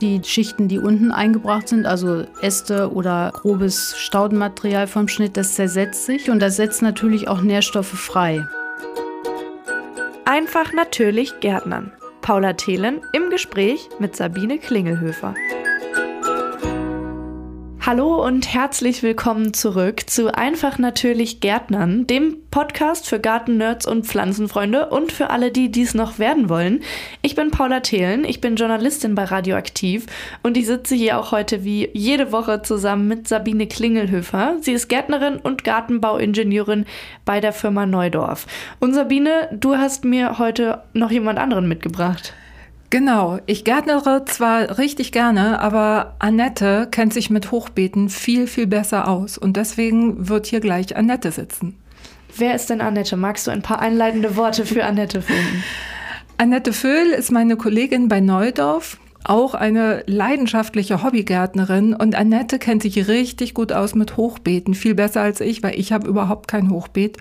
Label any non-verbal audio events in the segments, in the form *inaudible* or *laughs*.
Die Schichten, die unten eingebracht sind, also Äste oder grobes Staudenmaterial vom Schnitt, das zersetzt sich und das setzt natürlich auch Nährstoffe frei. Einfach natürlich Gärtnern. Paula Thelen im Gespräch mit Sabine Klingelhöfer. Hallo und herzlich willkommen zurück zu Einfach natürlich Gärtnern, dem Podcast für Gartennerds und Pflanzenfreunde und für alle, die dies noch werden wollen. Ich bin Paula Thelen, ich bin Journalistin bei Radioaktiv und ich sitze hier auch heute wie jede Woche zusammen mit Sabine Klingelhöfer. Sie ist Gärtnerin und Gartenbauingenieurin bei der Firma Neudorf. Und Sabine, du hast mir heute noch jemand anderen mitgebracht. Genau, ich gärtnere zwar richtig gerne, aber Annette kennt sich mit Hochbeeten viel, viel besser aus und deswegen wird hier gleich Annette sitzen. Wer ist denn Annette? Magst du ein paar einleitende Worte für Annette finden? Annette Vöhl ist meine Kollegin bei Neudorf, auch eine leidenschaftliche Hobbygärtnerin und Annette kennt sich richtig gut aus mit Hochbeeten, viel besser als ich, weil ich habe überhaupt kein Hochbeet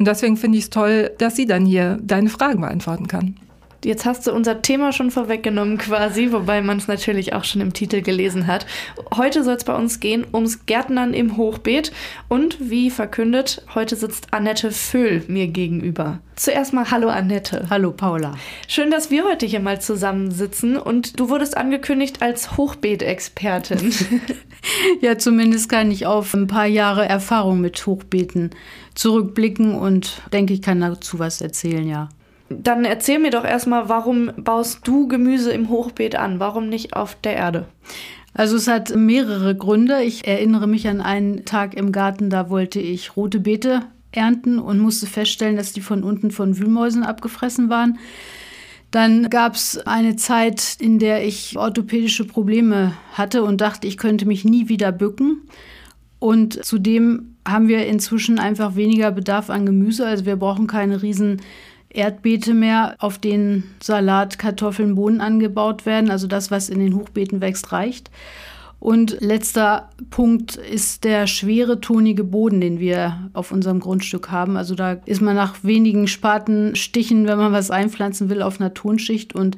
und deswegen finde ich es toll, dass sie dann hier deine Fragen beantworten kann. Jetzt hast du unser Thema schon vorweggenommen quasi, wobei man es natürlich auch schon im Titel gelesen hat. Heute soll es bei uns gehen ums Gärtnern im Hochbeet und wie verkündet, heute sitzt Annette Föhl mir gegenüber. Zuerst mal hallo Annette. Hallo Paula. Schön, dass wir heute hier mal zusammensitzen und du wurdest angekündigt als Hochbeetexpertin. *laughs* ja, zumindest kann ich auf ein paar Jahre Erfahrung mit Hochbeeten zurückblicken und denke, ich kann dazu was erzählen, ja. Dann erzähl mir doch erstmal, warum baust du Gemüse im Hochbeet an? Warum nicht auf der Erde? Also es hat mehrere Gründe. Ich erinnere mich an einen Tag im Garten, da wollte ich rote Beete ernten und musste feststellen, dass die von unten von Wühlmäusen abgefressen waren. Dann gab es eine Zeit, in der ich orthopädische Probleme hatte und dachte, ich könnte mich nie wieder bücken. Und zudem haben wir inzwischen einfach weniger Bedarf an Gemüse. Also wir brauchen keine riesen Erdbeete mehr, auf denen Salat, Kartoffeln, Bohnen angebaut werden. Also das, was in den Hochbeeten wächst, reicht. Und letzter Punkt ist der schwere, tonige Boden, den wir auf unserem Grundstück haben. Also da ist man nach wenigen Spatenstichen, wenn man was einpflanzen will, auf einer Tonschicht und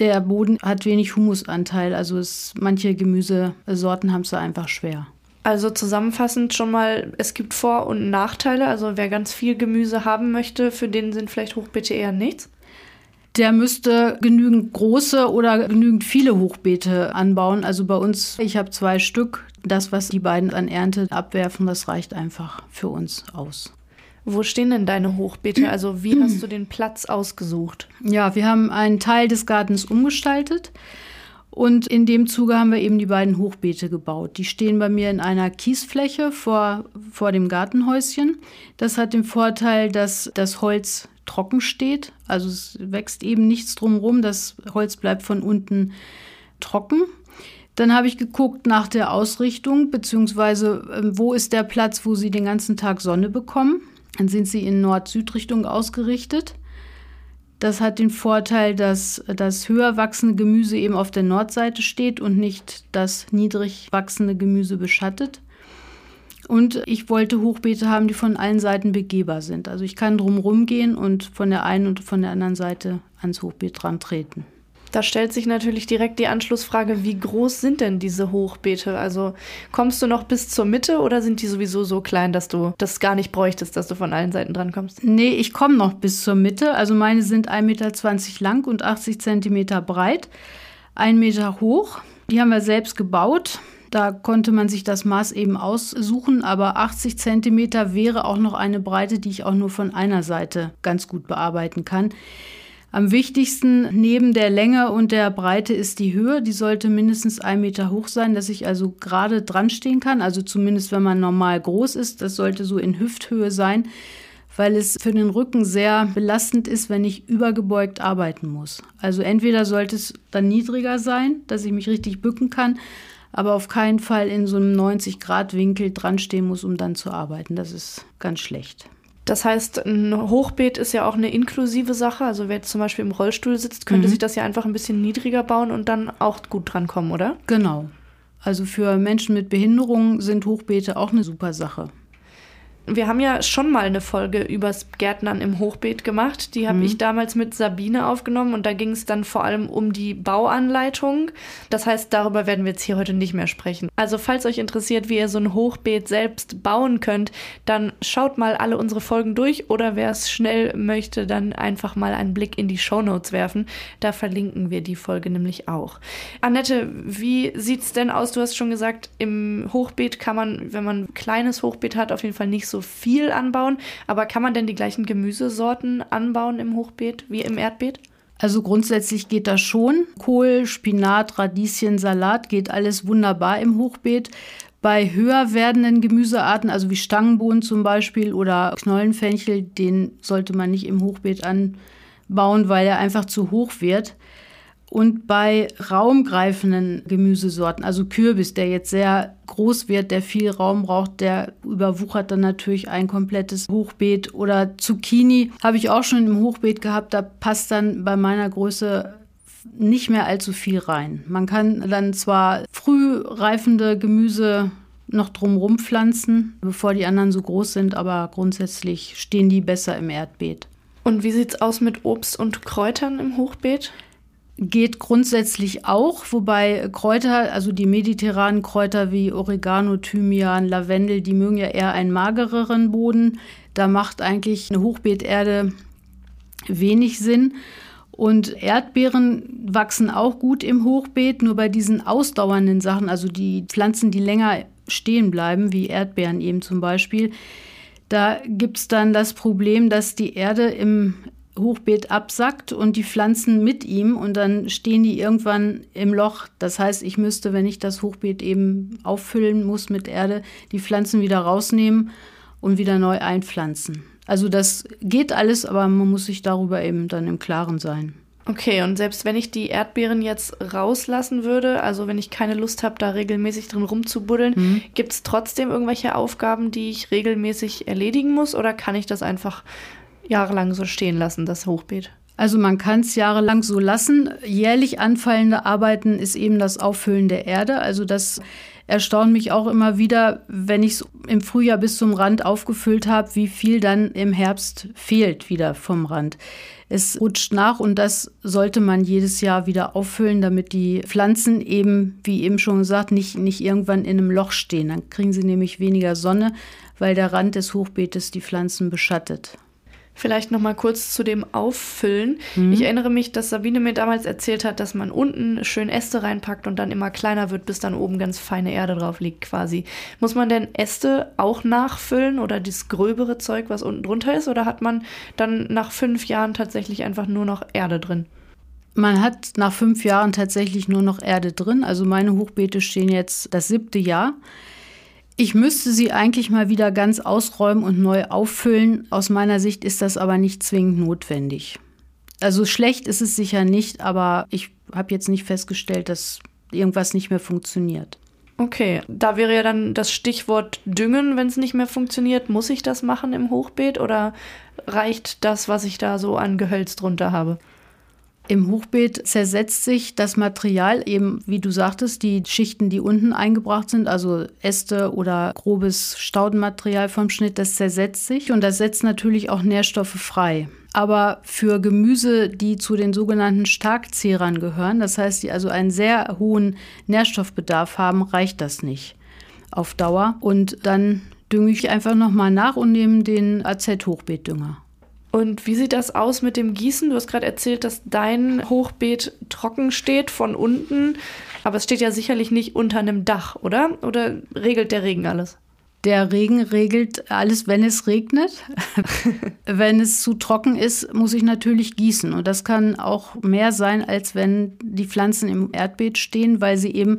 der Boden hat wenig Humusanteil. Also es, manche Gemüsesorten haben es da einfach schwer. Also zusammenfassend schon mal, es gibt Vor- und Nachteile. Also wer ganz viel Gemüse haben möchte, für den sind vielleicht Hochbeete eher nichts. Der müsste genügend große oder genügend viele Hochbeete anbauen. Also bei uns, ich habe zwei Stück. Das, was die beiden an Ernte abwerfen, das reicht einfach für uns aus. Wo stehen denn deine Hochbeete? Also wie *clears throat* hast du den Platz ausgesucht? Ja, wir haben einen Teil des Gartens umgestaltet. Und in dem Zuge haben wir eben die beiden Hochbeete gebaut. Die stehen bei mir in einer Kiesfläche vor, vor dem Gartenhäuschen. Das hat den Vorteil, dass das Holz trocken steht. Also es wächst eben nichts drumherum. Das Holz bleibt von unten trocken. Dann habe ich geguckt nach der Ausrichtung, beziehungsweise ähm, wo ist der Platz, wo Sie den ganzen Tag Sonne bekommen. Dann sind sie in Nord-Süd-Richtung ausgerichtet. Das hat den Vorteil, dass das höher wachsende Gemüse eben auf der Nordseite steht und nicht das niedrig wachsende Gemüse beschattet. Und ich wollte Hochbeete haben, die von allen Seiten begehbar sind. Also ich kann drumherum gehen und von der einen und von der anderen Seite ans Hochbeet dran treten. Da stellt sich natürlich direkt die Anschlussfrage, wie groß sind denn diese Hochbeete? Also kommst du noch bis zur Mitte oder sind die sowieso so klein, dass du das gar nicht bräuchtest, dass du von allen Seiten dran kommst? Nee, ich komme noch bis zur Mitte. Also meine sind 1,20 Meter lang und 80 Zentimeter breit, 1 Meter hoch. Die haben wir selbst gebaut. Da konnte man sich das Maß eben aussuchen, aber 80 Zentimeter wäre auch noch eine Breite, die ich auch nur von einer Seite ganz gut bearbeiten kann. Am wichtigsten neben der Länge und der Breite ist die Höhe. Die sollte mindestens ein Meter hoch sein, dass ich also gerade dran stehen kann. Also zumindest wenn man normal groß ist. Das sollte so in Hüfthöhe sein, weil es für den Rücken sehr belastend ist, wenn ich übergebeugt arbeiten muss. Also entweder sollte es dann niedriger sein, dass ich mich richtig bücken kann, aber auf keinen Fall in so einem 90-Grad-Winkel dran stehen muss, um dann zu arbeiten. Das ist ganz schlecht. Das heißt, ein Hochbeet ist ja auch eine inklusive Sache. Also wer jetzt zum Beispiel im Rollstuhl sitzt, könnte mhm. sich das ja einfach ein bisschen niedriger bauen und dann auch gut drankommen, oder? Genau. Also für Menschen mit Behinderung sind Hochbeete auch eine super Sache. Wir haben ja schon mal eine Folge übers Gärtnern im Hochbeet gemacht. Die habe mhm. ich damals mit Sabine aufgenommen und da ging es dann vor allem um die Bauanleitung. Das heißt, darüber werden wir jetzt hier heute nicht mehr sprechen. Also falls euch interessiert, wie ihr so ein Hochbeet selbst bauen könnt, dann schaut mal alle unsere Folgen durch oder wer es schnell möchte, dann einfach mal einen Blick in die Shownotes werfen. Da verlinken wir die Folge nämlich auch. Annette, wie sieht es denn aus? Du hast schon gesagt, im Hochbeet kann man, wenn man ein kleines Hochbeet hat, auf jeden Fall nicht so viel anbauen. Aber kann man denn die gleichen Gemüsesorten anbauen im Hochbeet wie im Erdbeet? Also grundsätzlich geht das schon. Kohl, Spinat, Radieschen, Salat geht alles wunderbar im Hochbeet. Bei höher werdenden Gemüsearten, also wie Stangenbohnen zum Beispiel oder Knollenfenchel, den sollte man nicht im Hochbeet anbauen, weil er einfach zu hoch wird. Und bei raumgreifenden Gemüsesorten, also Kürbis, der jetzt sehr groß wird, der viel Raum braucht, der überwuchert dann natürlich ein komplettes Hochbeet. Oder Zucchini habe ich auch schon im Hochbeet gehabt, da passt dann bei meiner Größe nicht mehr allzu viel rein. Man kann dann zwar früh reifende Gemüse noch drumherum pflanzen, bevor die anderen so groß sind, aber grundsätzlich stehen die besser im Erdbeet. Und wie sieht es aus mit Obst und Kräutern im Hochbeet? Geht grundsätzlich auch, wobei Kräuter, also die mediterranen Kräuter wie Oregano, Thymian, Lavendel, die mögen ja eher einen magereren Boden. Da macht eigentlich eine Hochbeeterde wenig Sinn. Und Erdbeeren wachsen auch gut im Hochbeet, nur bei diesen ausdauernden Sachen, also die Pflanzen, die länger stehen bleiben, wie Erdbeeren eben zum Beispiel, da gibt es dann das Problem, dass die Erde im Hochbeet absackt und die Pflanzen mit ihm und dann stehen die irgendwann im Loch. Das heißt, ich müsste, wenn ich das Hochbeet eben auffüllen muss mit Erde, die Pflanzen wieder rausnehmen und wieder neu einpflanzen. Also das geht alles, aber man muss sich darüber eben dann im Klaren sein. Okay, und selbst wenn ich die Erdbeeren jetzt rauslassen würde, also wenn ich keine Lust habe, da regelmäßig drin rumzubuddeln, mhm. gibt es trotzdem irgendwelche Aufgaben, die ich regelmäßig erledigen muss oder kann ich das einfach jahrelang so stehen lassen, das Hochbeet? Also man kann es jahrelang so lassen. Jährlich anfallende Arbeiten ist eben das Auffüllen der Erde. Also das erstaunt mich auch immer wieder, wenn ich es im Frühjahr bis zum Rand aufgefüllt habe, wie viel dann im Herbst fehlt wieder vom Rand. Es rutscht nach und das sollte man jedes Jahr wieder auffüllen, damit die Pflanzen eben, wie eben schon gesagt, nicht, nicht irgendwann in einem Loch stehen. Dann kriegen sie nämlich weniger Sonne, weil der Rand des Hochbeetes die Pflanzen beschattet. Vielleicht noch mal kurz zu dem Auffüllen. Mhm. Ich erinnere mich, dass Sabine mir damals erzählt hat, dass man unten schön Äste reinpackt und dann immer kleiner wird, bis dann oben ganz feine Erde drauf liegt quasi. Muss man denn Äste auch nachfüllen oder das gröbere Zeug, was unten drunter ist? Oder hat man dann nach fünf Jahren tatsächlich einfach nur noch Erde drin? Man hat nach fünf Jahren tatsächlich nur noch Erde drin. Also meine Hochbeete stehen jetzt das siebte Jahr. Ich müsste sie eigentlich mal wieder ganz ausräumen und neu auffüllen. Aus meiner Sicht ist das aber nicht zwingend notwendig. Also schlecht ist es sicher nicht, aber ich habe jetzt nicht festgestellt, dass irgendwas nicht mehr funktioniert. Okay, da wäre ja dann das Stichwort Düngen, wenn es nicht mehr funktioniert. Muss ich das machen im Hochbeet oder reicht das, was ich da so an Gehölz drunter habe? Im Hochbeet zersetzt sich das Material eben, wie du sagtest, die Schichten, die unten eingebracht sind, also Äste oder grobes Staudenmaterial vom Schnitt, das zersetzt sich und das setzt natürlich auch Nährstoffe frei. Aber für Gemüse, die zu den sogenannten Starkzehrern gehören, das heißt, die also einen sehr hohen Nährstoffbedarf haben, reicht das nicht auf Dauer. Und dann dünge ich einfach nochmal nach und nehme den AZ-Hochbeetdünger. Und wie sieht das aus mit dem Gießen? Du hast gerade erzählt, dass dein Hochbeet trocken steht von unten, aber es steht ja sicherlich nicht unter einem Dach, oder? Oder regelt der Regen alles? Der Regen regelt alles, wenn es regnet. *laughs* wenn es zu trocken ist, muss ich natürlich gießen. Und das kann auch mehr sein, als wenn die Pflanzen im Erdbeet stehen, weil sie eben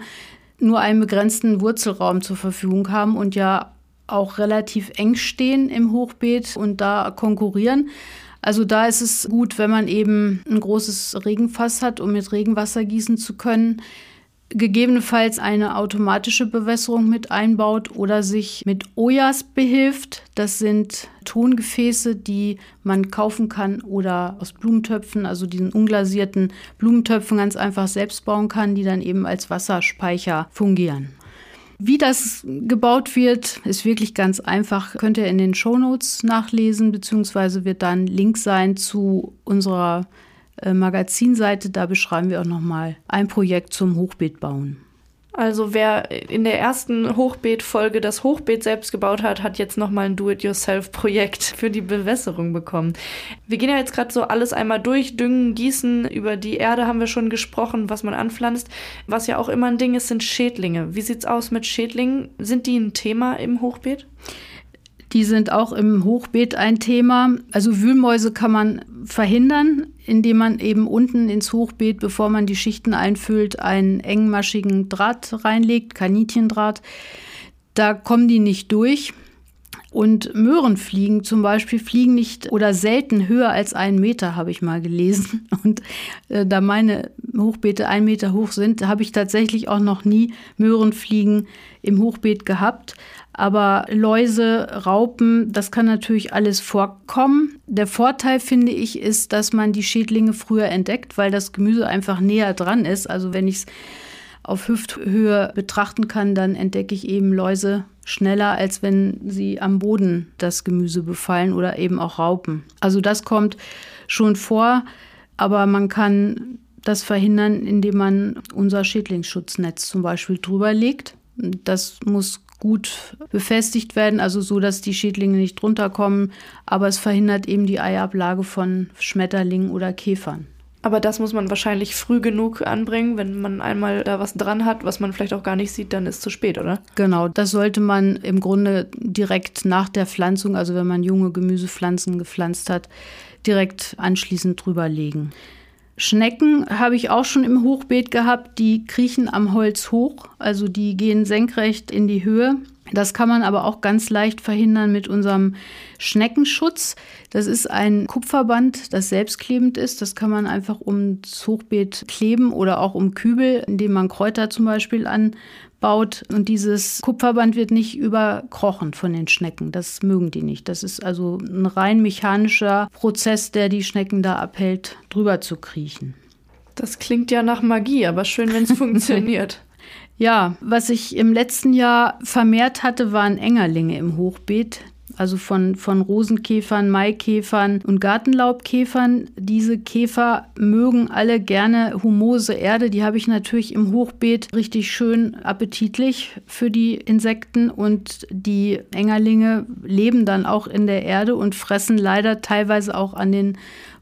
nur einen begrenzten Wurzelraum zur Verfügung haben und ja auch relativ eng stehen im Hochbeet und da konkurrieren. Also da ist es gut, wenn man eben ein großes Regenfass hat, um mit Regenwasser gießen zu können. Gegebenenfalls eine automatische Bewässerung mit einbaut oder sich mit Ojas behilft. Das sind Tongefäße, die man kaufen kann oder aus Blumentöpfen, also diesen unglasierten Blumentöpfen ganz einfach selbst bauen kann, die dann eben als Wasserspeicher fungieren. Wie das gebaut wird, ist wirklich ganz einfach. Könnt ihr in den Shownotes nachlesen, beziehungsweise wird dann Link sein zu unserer äh, Magazinseite. Da beschreiben wir auch nochmal ein Projekt zum Hochbeet bauen. Also wer in der ersten Hochbeet-Folge das Hochbeet selbst gebaut hat, hat jetzt nochmal ein Do-it-yourself-Projekt *laughs* für die Bewässerung bekommen. Wir gehen ja jetzt gerade so alles einmal durch, düngen, gießen, über die Erde haben wir schon gesprochen, was man anpflanzt. Was ja auch immer ein Ding ist, sind Schädlinge. Wie sieht's aus mit Schädlingen? Sind die ein Thema im Hochbeet? Die sind auch im Hochbeet ein Thema. Also Wühlmäuse kann man verhindern, indem man eben unten ins Hochbeet, bevor man die Schichten einfüllt, einen engmaschigen Draht reinlegt, Kaninchendraht. Da kommen die nicht durch. Und Möhrenfliegen zum Beispiel fliegen nicht oder selten höher als einen Meter, habe ich mal gelesen. *laughs* Und äh, da meine Hochbeete einen Meter hoch sind, habe ich tatsächlich auch noch nie Möhrenfliegen im Hochbeet gehabt. Aber Läuse, Raupen, das kann natürlich alles vorkommen. Der Vorteil, finde ich, ist, dass man die Schädlinge früher entdeckt, weil das Gemüse einfach näher dran ist. Also wenn ich es auf Hüfthöhe betrachten kann, dann entdecke ich eben Läuse schneller, als wenn sie am Boden das Gemüse befallen oder eben auch Raupen. Also das kommt schon vor, aber man kann das verhindern, indem man unser Schädlingsschutznetz zum Beispiel drüber legt. Das muss gut befestigt werden, also so, dass die Schädlinge nicht drunter kommen. Aber es verhindert eben die Eiablage von Schmetterlingen oder Käfern. Aber das muss man wahrscheinlich früh genug anbringen. Wenn man einmal da was dran hat, was man vielleicht auch gar nicht sieht, dann ist es zu spät, oder? Genau, das sollte man im Grunde direkt nach der Pflanzung, also wenn man junge Gemüsepflanzen gepflanzt hat, direkt anschließend drüberlegen. Schnecken habe ich auch schon im Hochbeet gehabt, die kriechen am Holz hoch, also die gehen senkrecht in die Höhe. Das kann man aber auch ganz leicht verhindern mit unserem Schneckenschutz. Das ist ein Kupferband, das selbstklebend ist. Das kann man einfach ums Hochbeet kleben oder auch um Kübel, indem man Kräuter zum Beispiel an baut. Und dieses Kupferband wird nicht überkrochen von den Schnecken. Das mögen die nicht. Das ist also ein rein mechanischer Prozess, der die Schnecken da abhält, drüber zu kriechen. Das klingt ja nach Magie, aber schön, wenn es *laughs* funktioniert. Ja, was ich im letzten Jahr vermehrt hatte, waren Engerlinge im Hochbeet also von, von Rosenkäfern, Maikäfern und Gartenlaubkäfern. Diese Käfer mögen alle gerne humose Erde. Die habe ich natürlich im Hochbeet richtig schön appetitlich für die Insekten und die Engerlinge leben dann auch in der Erde und fressen leider teilweise auch an den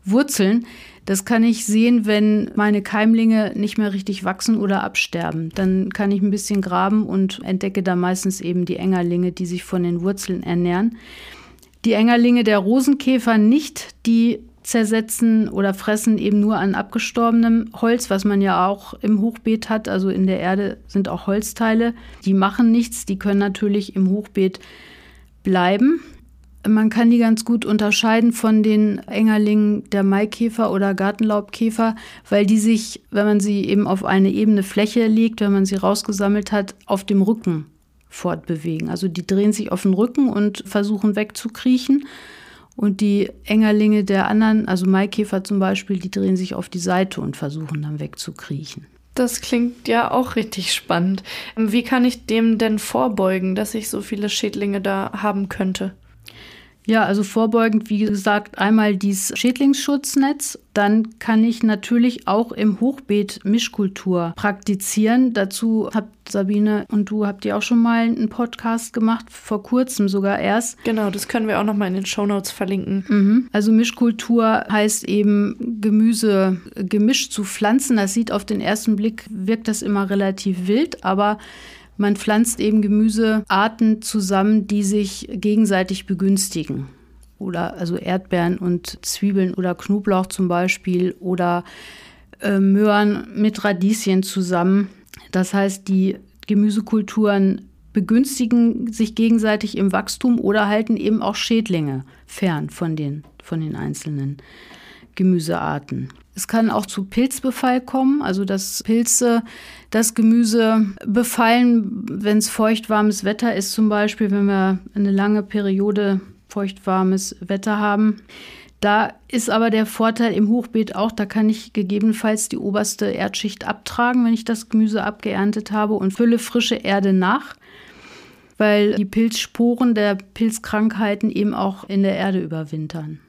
Wurzeln. Das kann ich sehen, wenn meine Keimlinge nicht mehr richtig wachsen oder absterben. Dann kann ich ein bisschen graben und entdecke da meistens eben die Engerlinge, die sich von den Wurzeln ernähren. Die Engerlinge der Rosenkäfer nicht, die zersetzen oder fressen eben nur an abgestorbenem Holz, was man ja auch im Hochbeet hat. Also in der Erde sind auch Holzteile. Die machen nichts, die können natürlich im Hochbeet bleiben. Man kann die ganz gut unterscheiden von den Engerlingen der Maikäfer oder Gartenlaubkäfer, weil die sich, wenn man sie eben auf eine ebene Fläche legt, wenn man sie rausgesammelt hat, auf dem Rücken fortbewegen. Also die drehen sich auf den Rücken und versuchen wegzukriechen. Und die Engerlinge der anderen, also Maikäfer zum Beispiel, die drehen sich auf die Seite und versuchen dann wegzukriechen. Das klingt ja auch richtig spannend. Wie kann ich dem denn vorbeugen, dass ich so viele Schädlinge da haben könnte? Ja, also vorbeugend, wie gesagt, einmal dieses Schädlingsschutznetz. Dann kann ich natürlich auch im Hochbeet Mischkultur praktizieren. Dazu habt Sabine und du habt ja auch schon mal einen Podcast gemacht, vor kurzem sogar erst. Genau, das können wir auch noch mal in den Shownotes verlinken. Mhm. Also Mischkultur heißt eben Gemüse gemischt zu pflanzen. Das sieht auf den ersten Blick wirkt das immer relativ wild, aber man pflanzt eben Gemüsearten zusammen, die sich gegenseitig begünstigen. Oder also Erdbeeren und Zwiebeln oder Knoblauch zum Beispiel oder äh, Möhren mit Radieschen zusammen. Das heißt, die Gemüsekulturen begünstigen sich gegenseitig im Wachstum oder halten eben auch Schädlinge fern von den, von den einzelnen Gemüsearten. Es kann auch zu Pilzbefall kommen, also dass Pilze das Gemüse befallen, wenn es feuchtwarmes Wetter ist, zum Beispiel, wenn wir eine lange Periode feuchtwarmes Wetter haben. Da ist aber der Vorteil im Hochbeet auch, da kann ich gegebenenfalls die oberste Erdschicht abtragen, wenn ich das Gemüse abgeerntet habe und fülle frische Erde nach, weil die Pilzsporen der Pilzkrankheiten eben auch in der Erde überwintern.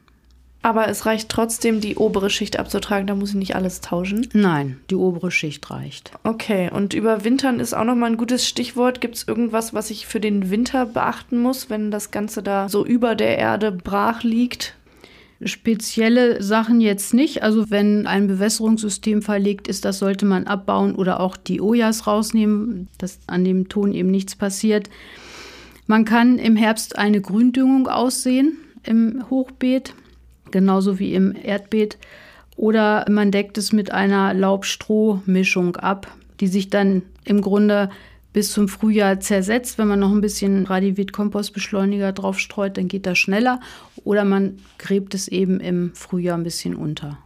Aber es reicht trotzdem, die obere Schicht abzutragen, da muss ich nicht alles tauschen? Nein, die obere Schicht reicht. Okay, und überwintern ist auch nochmal ein gutes Stichwort. Gibt es irgendwas, was ich für den Winter beachten muss, wenn das Ganze da so über der Erde brach liegt? Spezielle Sachen jetzt nicht. Also wenn ein Bewässerungssystem verlegt ist, das sollte man abbauen oder auch die Ojas rausnehmen, dass an dem Ton eben nichts passiert. Man kann im Herbst eine Gründüngung aussehen im Hochbeet genauso wie im Erdbeet. Oder man deckt es mit einer Laub-Stroh-Mischung ab, die sich dann im Grunde bis zum Frühjahr zersetzt. Wenn man noch ein bisschen Radivit-Kompostbeschleuniger drauf streut, dann geht das schneller. Oder man gräbt es eben im Frühjahr ein bisschen unter.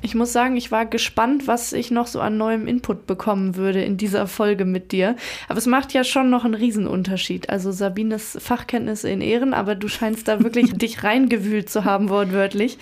Ich muss sagen, ich war gespannt, was ich noch so an neuem Input bekommen würde in dieser Folge mit dir. Aber es macht ja schon noch einen Riesenunterschied. Also Sabines Fachkenntnisse in Ehren, aber du scheinst da wirklich *laughs* dich reingewühlt zu haben, wortwörtlich.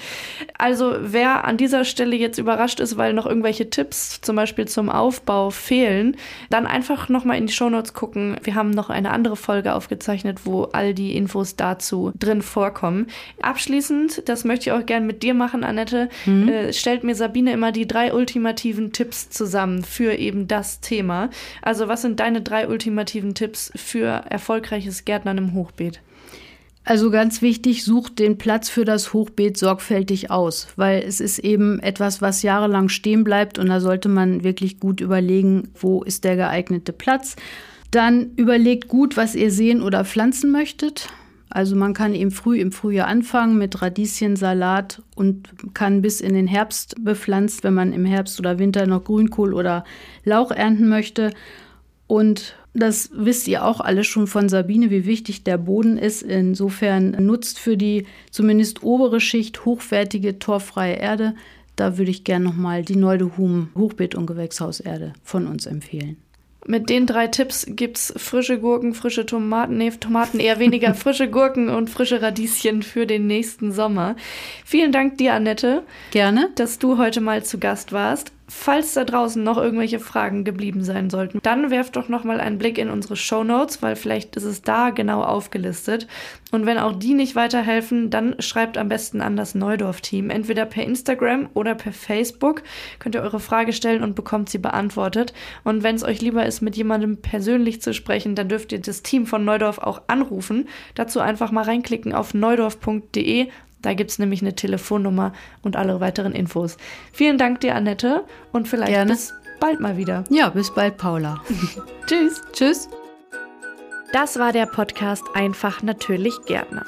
Also wer an dieser Stelle jetzt überrascht ist, weil noch irgendwelche Tipps zum Beispiel zum Aufbau fehlen, dann einfach nochmal in die Shownotes gucken. Wir haben noch eine andere Folge aufgezeichnet, wo all die Infos dazu drin vorkommen. Abschließend, das möchte ich auch gerne mit dir machen, Annette, mhm. äh, stellt mir Sabine immer die drei ultimativen Tipps zusammen für eben das Thema. Also was sind deine drei ultimativen Tipps für erfolgreiches Gärtnern im Hochbeet? Also ganz wichtig, sucht den Platz für das Hochbeet sorgfältig aus, weil es ist eben etwas, was jahrelang stehen bleibt und da sollte man wirklich gut überlegen, wo ist der geeignete Platz. Dann überlegt gut, was ihr sehen oder pflanzen möchtet. Also man kann eben früh im Frühjahr anfangen mit Radieschensalat und kann bis in den Herbst bepflanzt, wenn man im Herbst oder Winter noch Grünkohl oder Lauch ernten möchte. Und das wisst ihr auch alle schon von Sabine, wie wichtig der Boden ist. Insofern nutzt für die zumindest obere Schicht hochwertige, torfreie Erde. Da würde ich gerne nochmal die Neudehum Hochbeet- und Gewächshauserde von uns empfehlen. Mit den drei Tipps gibt es frische Gurken, frische Tomaten, nee, Tomaten eher weniger, *laughs* frische Gurken und frische Radieschen für den nächsten Sommer. Vielen Dank dir, Annette. Gerne. Dass du heute mal zu Gast warst. Falls da draußen noch irgendwelche Fragen geblieben sein sollten, dann werft doch noch mal einen Blick in unsere Show Notes, weil vielleicht ist es da genau aufgelistet. Und wenn auch die nicht weiterhelfen, dann schreibt am besten an das Neudorf-Team. Entweder per Instagram oder per Facebook könnt ihr eure Frage stellen und bekommt sie beantwortet. Und wenn es euch lieber ist, mit jemandem persönlich zu sprechen, dann dürft ihr das Team von Neudorf auch anrufen. Dazu einfach mal reinklicken auf neudorf.de da gibt es nämlich eine Telefonnummer und alle weiteren Infos. Vielen Dank dir, Annette, und vielleicht Gerne. bis bald mal wieder. Ja, bis bald, Paula. *laughs* Tschüss. Tschüss. Das war der Podcast Einfach natürlich Gärtner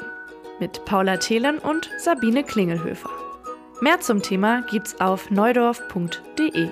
mit Paula Thelen und Sabine Klingelhöfer. Mehr zum Thema gibt's auf neudorf.de.